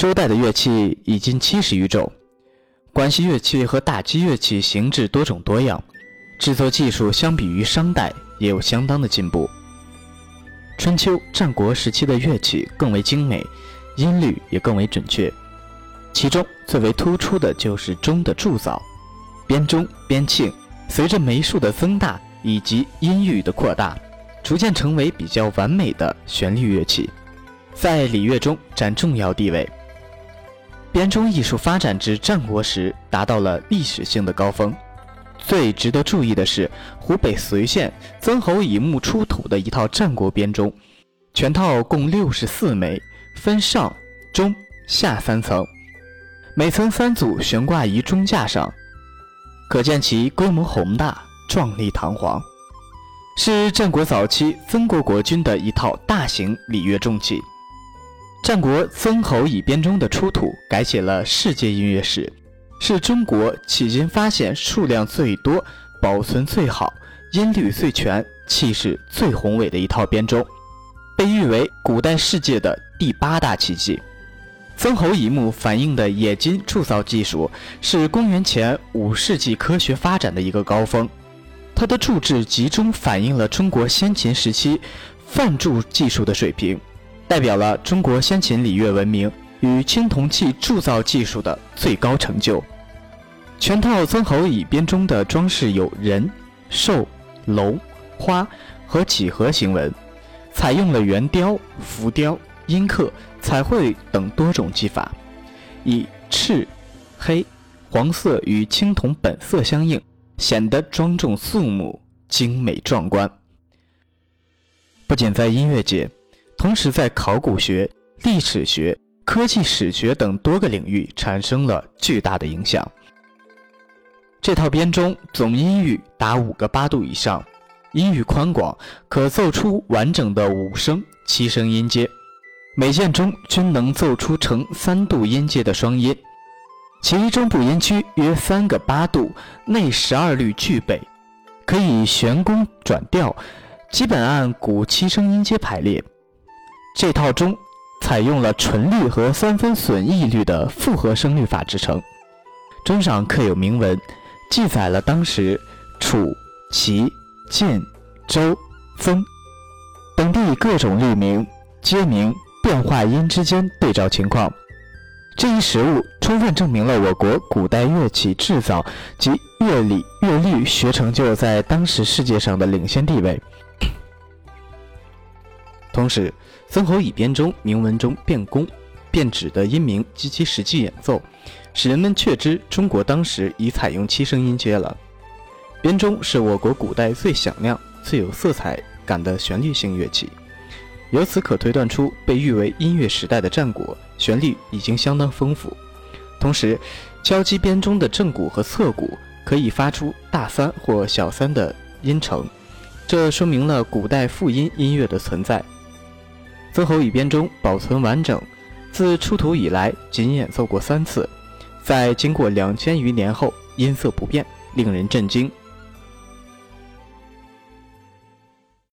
周代的乐器已经七十余种，关系乐器和打击乐器形制多种多样，制作技术相比于商代也有相当的进步。春秋战国时期的乐器更为精美，音律也更为准确，其中最为突出的就是钟的铸造，编钟、编磬，随着枚数的增大以及音域的扩大，逐渐成为比较完美的旋律乐器，在礼乐中占重要地位。编钟艺术发展至战国时，达到了历史性的高峰。最值得注意的是，湖北随县曾侯乙墓出土的一套战国编钟，全套共六十四枚，分上、中、下三层，每层三组悬挂于钟架上，可见其规模宏大、壮丽堂皇，是战国早期曾国国君的一套大型礼乐重器。战国曾侯乙编钟的出土，改写了世界音乐史，是中国迄今发现数量最多、保存最好、音律最全、气势最宏伟的一套编钟，被誉为古代世界的第八大奇迹。曾侯乙墓反映的冶金铸造技术，是公元前五世纪科学发展的一个高峰，它的铸制集中反映了中国先秦时期范铸技术的水平。代表了中国先秦礼乐文明与青铜器铸造技术的最高成就。全套曾侯乙编钟的装饰有人、兽、龙、花和几何形纹，采用了圆雕、浮雕、阴刻、彩绘等多种技法，以赤、黑、黄色与青铜本色相应，显得庄重肃穆、精美壮观。不仅在音乐界。同时，在考古学、历史学、科技史学等多个领域产生了巨大的影响。这套编钟总音域达五个八度以上，音域宽广，可奏出完整的五声、七声音阶，每件钟均能奏出呈三度音阶的双音，其中部音区约三个八度，内十二律俱备，可以旋弓转调，基本按古七声音阶排列。这套钟采用了纯律和三分损益律的复合声律法制成，钟上刻有铭文，记载了当时楚、齐、晋、周、曾等地各种律名、街名、变化音之间对照情况。这一实物充分证明了我国古代乐器制造及乐理、乐律学成就在当时世界上的领先地位。同时，曾侯乙编钟铭文中变宫、变指的音名及其实际演奏，使人们确知中国当时已采用七声音阶了。编钟是我国古代最响亮、最有色彩感的旋律性乐器，由此可推断出，被誉为音乐时代的战国，旋律已经相当丰富。同时，敲击编钟的正鼓和侧鼓可以发出大三或小三的音程，这说明了古代复音音乐的存在。曾侯乙编钟保存完整，自出土以来仅演奏过三次，在经过两千余年后音色不变，令人震惊。